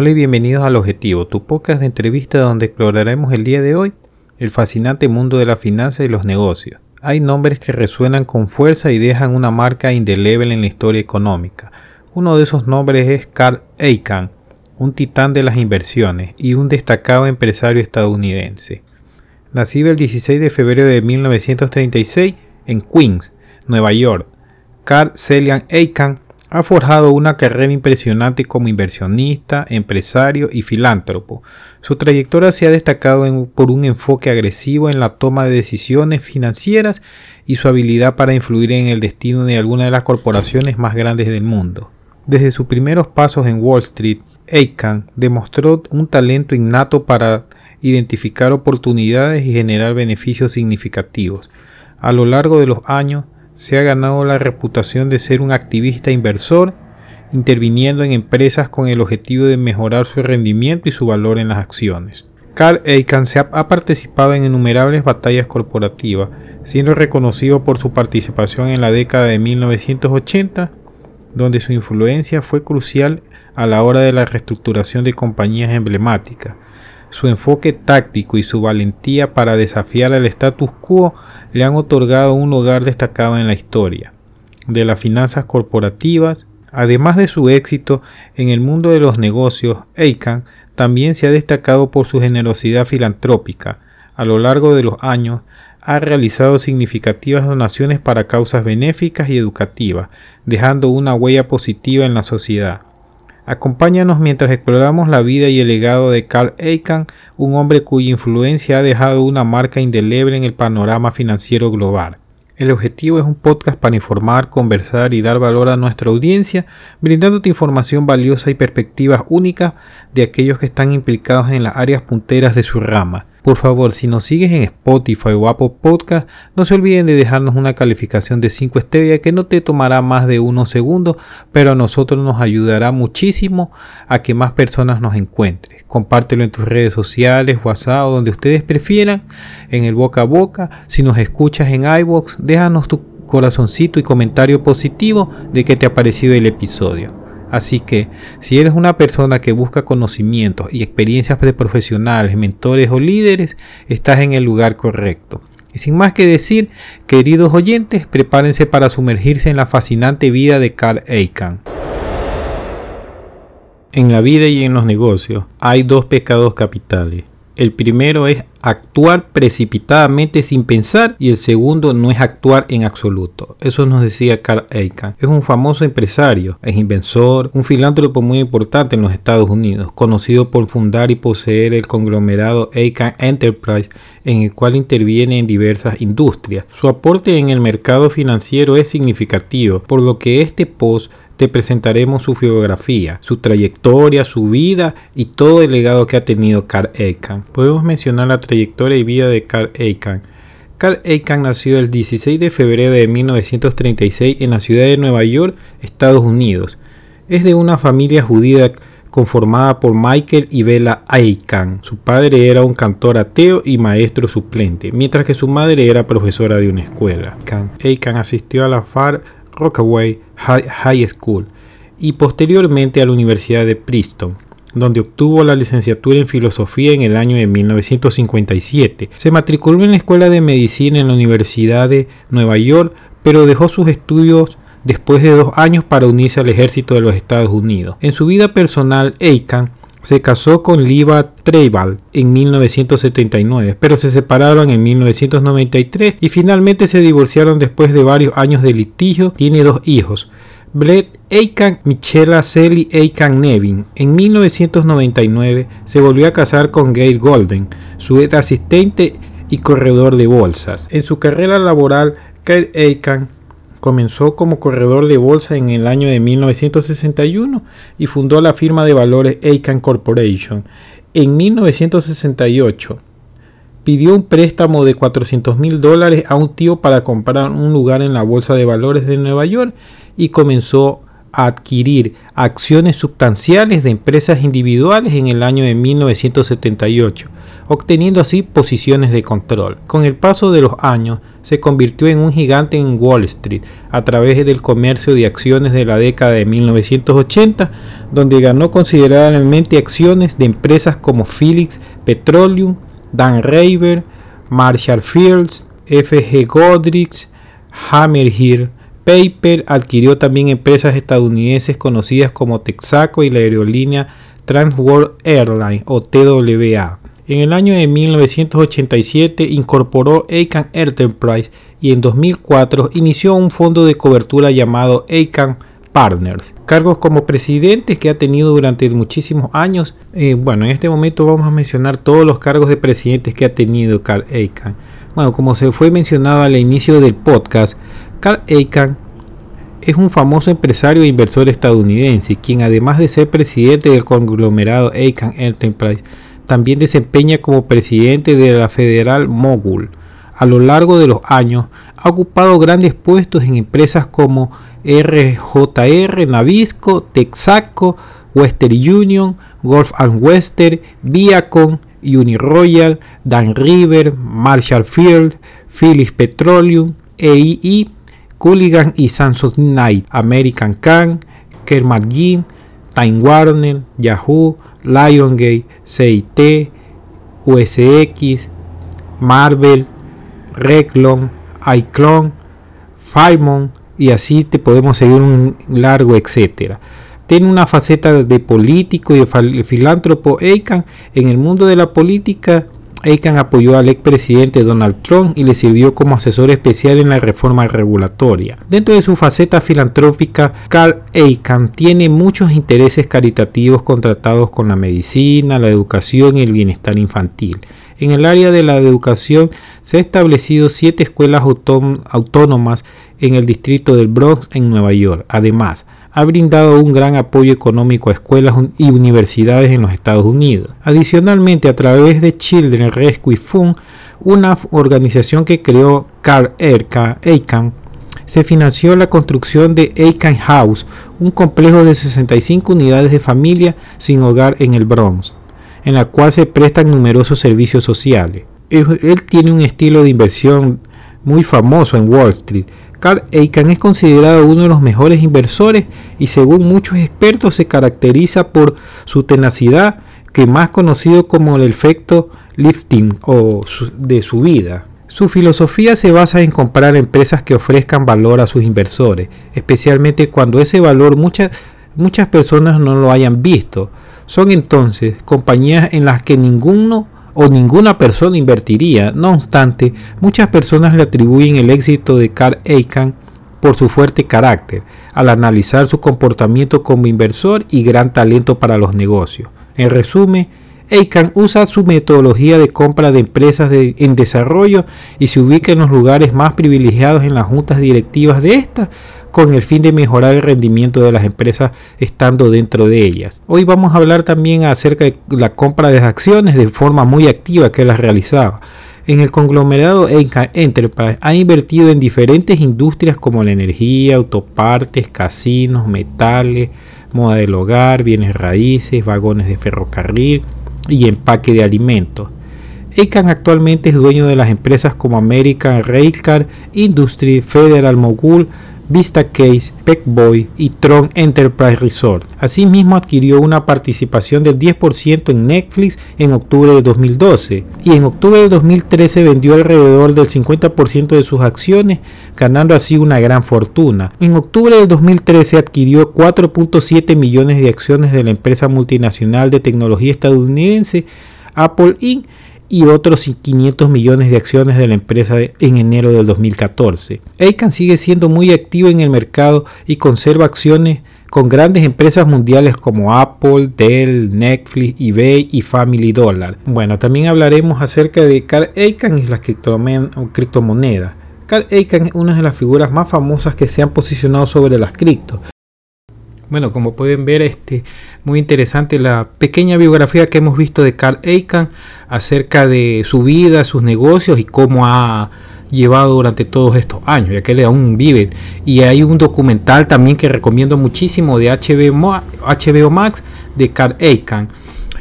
Hola y bienvenidos al Objetivo, tu podcast de entrevista donde exploraremos el día de hoy el fascinante mundo de la finanza y los negocios. Hay nombres que resuenan con fuerza y dejan una marca indeleble en la historia económica. Uno de esos nombres es Carl Icahn, un titán de las inversiones y un destacado empresario estadounidense. Nacido el 16 de febrero de 1936 en Queens, Nueva York, Carl Celian Icahn ha forjado una carrera impresionante como inversionista, empresario y filántropo. Su trayectoria se ha destacado por un enfoque agresivo en la toma de decisiones financieras y su habilidad para influir en el destino de algunas de las corporaciones más grandes del mundo. Desde sus primeros pasos en Wall Street, Aiken demostró un talento innato para identificar oportunidades y generar beneficios significativos. A lo largo de los años, se ha ganado la reputación de ser un activista inversor, interviniendo en empresas con el objetivo de mejorar su rendimiento y su valor en las acciones. Carl Icahn ha participado en innumerables batallas corporativas, siendo reconocido por su participación en la década de 1980, donde su influencia fue crucial a la hora de la reestructuración de compañías emblemáticas, su enfoque táctico y su valentía para desafiar al status quo le han otorgado un lugar destacado en la historia de las finanzas corporativas. Además de su éxito en el mundo de los negocios, Aiken también se ha destacado por su generosidad filantrópica. A lo largo de los años, ha realizado significativas donaciones para causas benéficas y educativas, dejando una huella positiva en la sociedad. Acompáñanos mientras exploramos la vida y el legado de Carl Icahn, un hombre cuya influencia ha dejado una marca indeleble en el panorama financiero global. El objetivo es un podcast para informar, conversar y dar valor a nuestra audiencia, brindándote información valiosa y perspectivas únicas de aquellos que están implicados en las áreas punteras de su rama. Por favor, si nos sigues en Spotify o Apple Podcast, no se olviden de dejarnos una calificación de 5 estrellas que no te tomará más de unos segundos, pero a nosotros nos ayudará muchísimo a que más personas nos encuentren. Compártelo en tus redes sociales, WhatsApp o donde ustedes prefieran, en el boca a boca. Si nos escuchas en iVoox, déjanos tu corazoncito y comentario positivo de que te ha parecido el episodio. Así que si eres una persona que busca conocimientos y experiencias de profesionales, mentores o líderes, estás en el lugar correcto. Y sin más que decir, queridos oyentes, prepárense para sumergirse en la fascinante vida de Carl Icahn. En la vida y en los negocios hay dos pecados capitales. El primero es actuar precipitadamente sin pensar y el segundo no es actuar en absoluto. Eso nos decía Carl Icahn. Es un famoso empresario, es inventor, un filántropo muy importante en los Estados Unidos, conocido por fundar y poseer el conglomerado Icahn Enterprise en el cual interviene en diversas industrias. Su aporte en el mercado financiero es significativo, por lo que este post te presentaremos su biografía, su trayectoria, su vida y todo el legado que ha tenido Carl Icahn. Podemos mencionar la trayectoria y vida de Carl Icahn. Carl Icahn nació el 16 de febrero de 1936 en la ciudad de Nueva York, Estados Unidos. Es de una familia judía conformada por Michael y Bella Icahn. Su padre era un cantor ateo y maestro suplente, mientras que su madre era profesora de una escuela. Icahn asistió a la FAR Rockaway High School y posteriormente a la Universidad de Princeton, donde obtuvo la licenciatura en filosofía en el año de 1957. Se matriculó en la Escuela de Medicina en la Universidad de Nueva York, pero dejó sus estudios después de dos años para unirse al ejército de los Estados Unidos. En su vida personal, Aiken se casó con Liva Treibal en 1979, pero se separaron en 1993 y finalmente se divorciaron después de varios años de litigio. Tiene dos hijos, Brett Aiken Michela Sally Aiken Nevin. En 1999 se volvió a casar con Gail Golden, su asistente y corredor de bolsas. En su carrera laboral, Kyle Aiken Comenzó como corredor de bolsa en el año de 1961 y fundó la firma de valores Aiken Corporation. En 1968 pidió un préstamo de 400 mil dólares a un tío para comprar un lugar en la bolsa de valores de Nueva York y comenzó a adquirir acciones sustanciales de empresas individuales en el año de 1978, obteniendo así posiciones de control. Con el paso de los años, se convirtió en un gigante en Wall Street a través del comercio de acciones de la década de 1980, donde ganó considerablemente acciones de empresas como Philips Petroleum, Dan Raver, Marshall Fields, FG Godrich, Hammerhill, Paper adquirió también empresas estadounidenses conocidas como Texaco y la aerolínea Transworld Airlines o TWA. En el año de 1987 incorporó Aiken Enterprise y en 2004 inició un fondo de cobertura llamado Aiken Partners. Cargos como presidente que ha tenido durante muchísimos años. Eh, bueno, en este momento vamos a mencionar todos los cargos de presidentes que ha tenido Carl Icahn. Bueno, como se fue mencionado al inicio del podcast, Carl Icahn es un famoso empresario e inversor estadounidense, quien además de ser presidente del conglomerado Icahn Enterprise, también desempeña como presidente de la Federal Mogul. A lo largo de los años, ha ocupado grandes puestos en empresas como RJR, Navisco, Texaco, Western Union, Golf and Western, Viacom, Uniroyal, Dan River, Marshall Field, Phillips Petroleum, EII, Culligan y Samsonite, American Can, Kermagin, Time Warner, Yahoo, Liongate, CIT, USX, Marvel, Reclon, iClone, Filemon y así te podemos seguir un largo etcétera tiene una faceta de político y de filántropo. Aiken en el mundo de la política, Aiken apoyó al expresidente Donald Trump y le sirvió como asesor especial en la reforma regulatoria. Dentro de su faceta filantrópica, Carl Aiken tiene muchos intereses caritativos contratados con la medicina, la educación y el bienestar infantil. En el área de la educación se han establecido siete escuelas autónomas en el distrito del Bronx en Nueva York. Además, ha brindado un gran apoyo económico a escuelas y universidades en los Estados Unidos. Adicionalmente, a través de Children Rescue Fund, una organización que creó Carl Aiken, se financió la construcción de Aiken House, un complejo de 65 unidades de familia sin hogar en el Bronx, en la cual se prestan numerosos servicios sociales. Él tiene un estilo de inversión muy famoso en Wall Street, Carl Icahn es considerado uno de los mejores inversores y según muchos expertos se caracteriza por su tenacidad, que más conocido como el efecto lifting o de su vida. Su filosofía se basa en comprar empresas que ofrezcan valor a sus inversores, especialmente cuando ese valor muchas, muchas personas no lo hayan visto. Son entonces compañías en las que ninguno o ninguna persona invertiría. No obstante, muchas personas le atribuyen el éxito de Carl Icahn por su fuerte carácter, al analizar su comportamiento como inversor y gran talento para los negocios. En resumen, Icahn usa su metodología de compra de empresas en desarrollo y se ubica en los lugares más privilegiados en las juntas directivas de estas con el fin de mejorar el rendimiento de las empresas estando dentro de ellas. Hoy vamos a hablar también acerca de la compra de acciones de forma muy activa que las realizaba. En el conglomerado Enterprise ha invertido en diferentes industrias como la energía, autopartes, casinos, metales, moda del hogar, bienes raíces, vagones de ferrocarril y empaque de alimentos. ECAN actualmente es dueño de las empresas como American Railcar Industry, Federal Mogul, Vista Case, Boy y Tron Enterprise Resort. Asimismo adquirió una participación del 10% en Netflix en octubre de 2012 y en octubre de 2013 vendió alrededor del 50% de sus acciones, ganando así una gran fortuna. En octubre de 2013 adquirió 4.7 millones de acciones de la empresa multinacional de tecnología estadounidense Apple Inc y otros 500 millones de acciones de la empresa en enero del 2014. Aiken sigue siendo muy activo en el mercado y conserva acciones con grandes empresas mundiales como Apple, Dell, Netflix, eBay y Family Dollar. Bueno, también hablaremos acerca de Carl Icahn y las criptomonedas. Carl Icahn es una de las figuras más famosas que se han posicionado sobre las criptos. Bueno, como pueden ver, este, muy interesante la pequeña biografía que hemos visto de Carl Icahn acerca de su vida, sus negocios y cómo ha llevado durante todos estos años, ya que él aún vive. Y hay un documental también que recomiendo muchísimo de HBO, Max de Carl Icahn.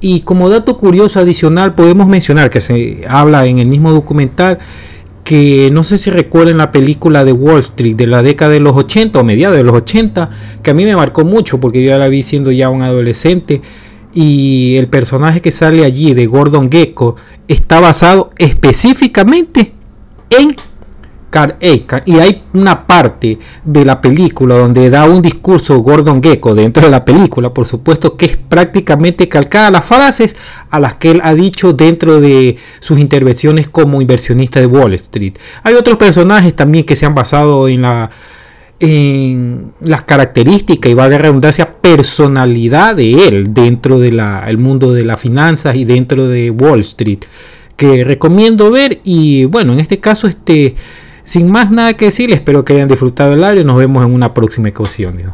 Y como dato curioso adicional podemos mencionar que se habla en el mismo documental que no sé si recuerden la película de Wall Street de la década de los 80 o mediados de los 80, que a mí me marcó mucho porque yo la vi siendo ya un adolescente y el personaje que sale allí de Gordon Gecko está basado específicamente en Carl Y hay una parte de la película donde da un discurso Gordon Gecko dentro de la película, por supuesto que es prácticamente calcada las frases a las que él ha dicho dentro de sus intervenciones como inversionista de Wall Street. Hay otros personajes también que se han basado en la en las características y va a redundancia personalidad de él dentro del mundo de las finanzas y dentro de Wall Street que recomiendo ver y bueno en este caso este sin más nada que decir, espero que hayan disfrutado el área nos vemos en una próxima ocasión.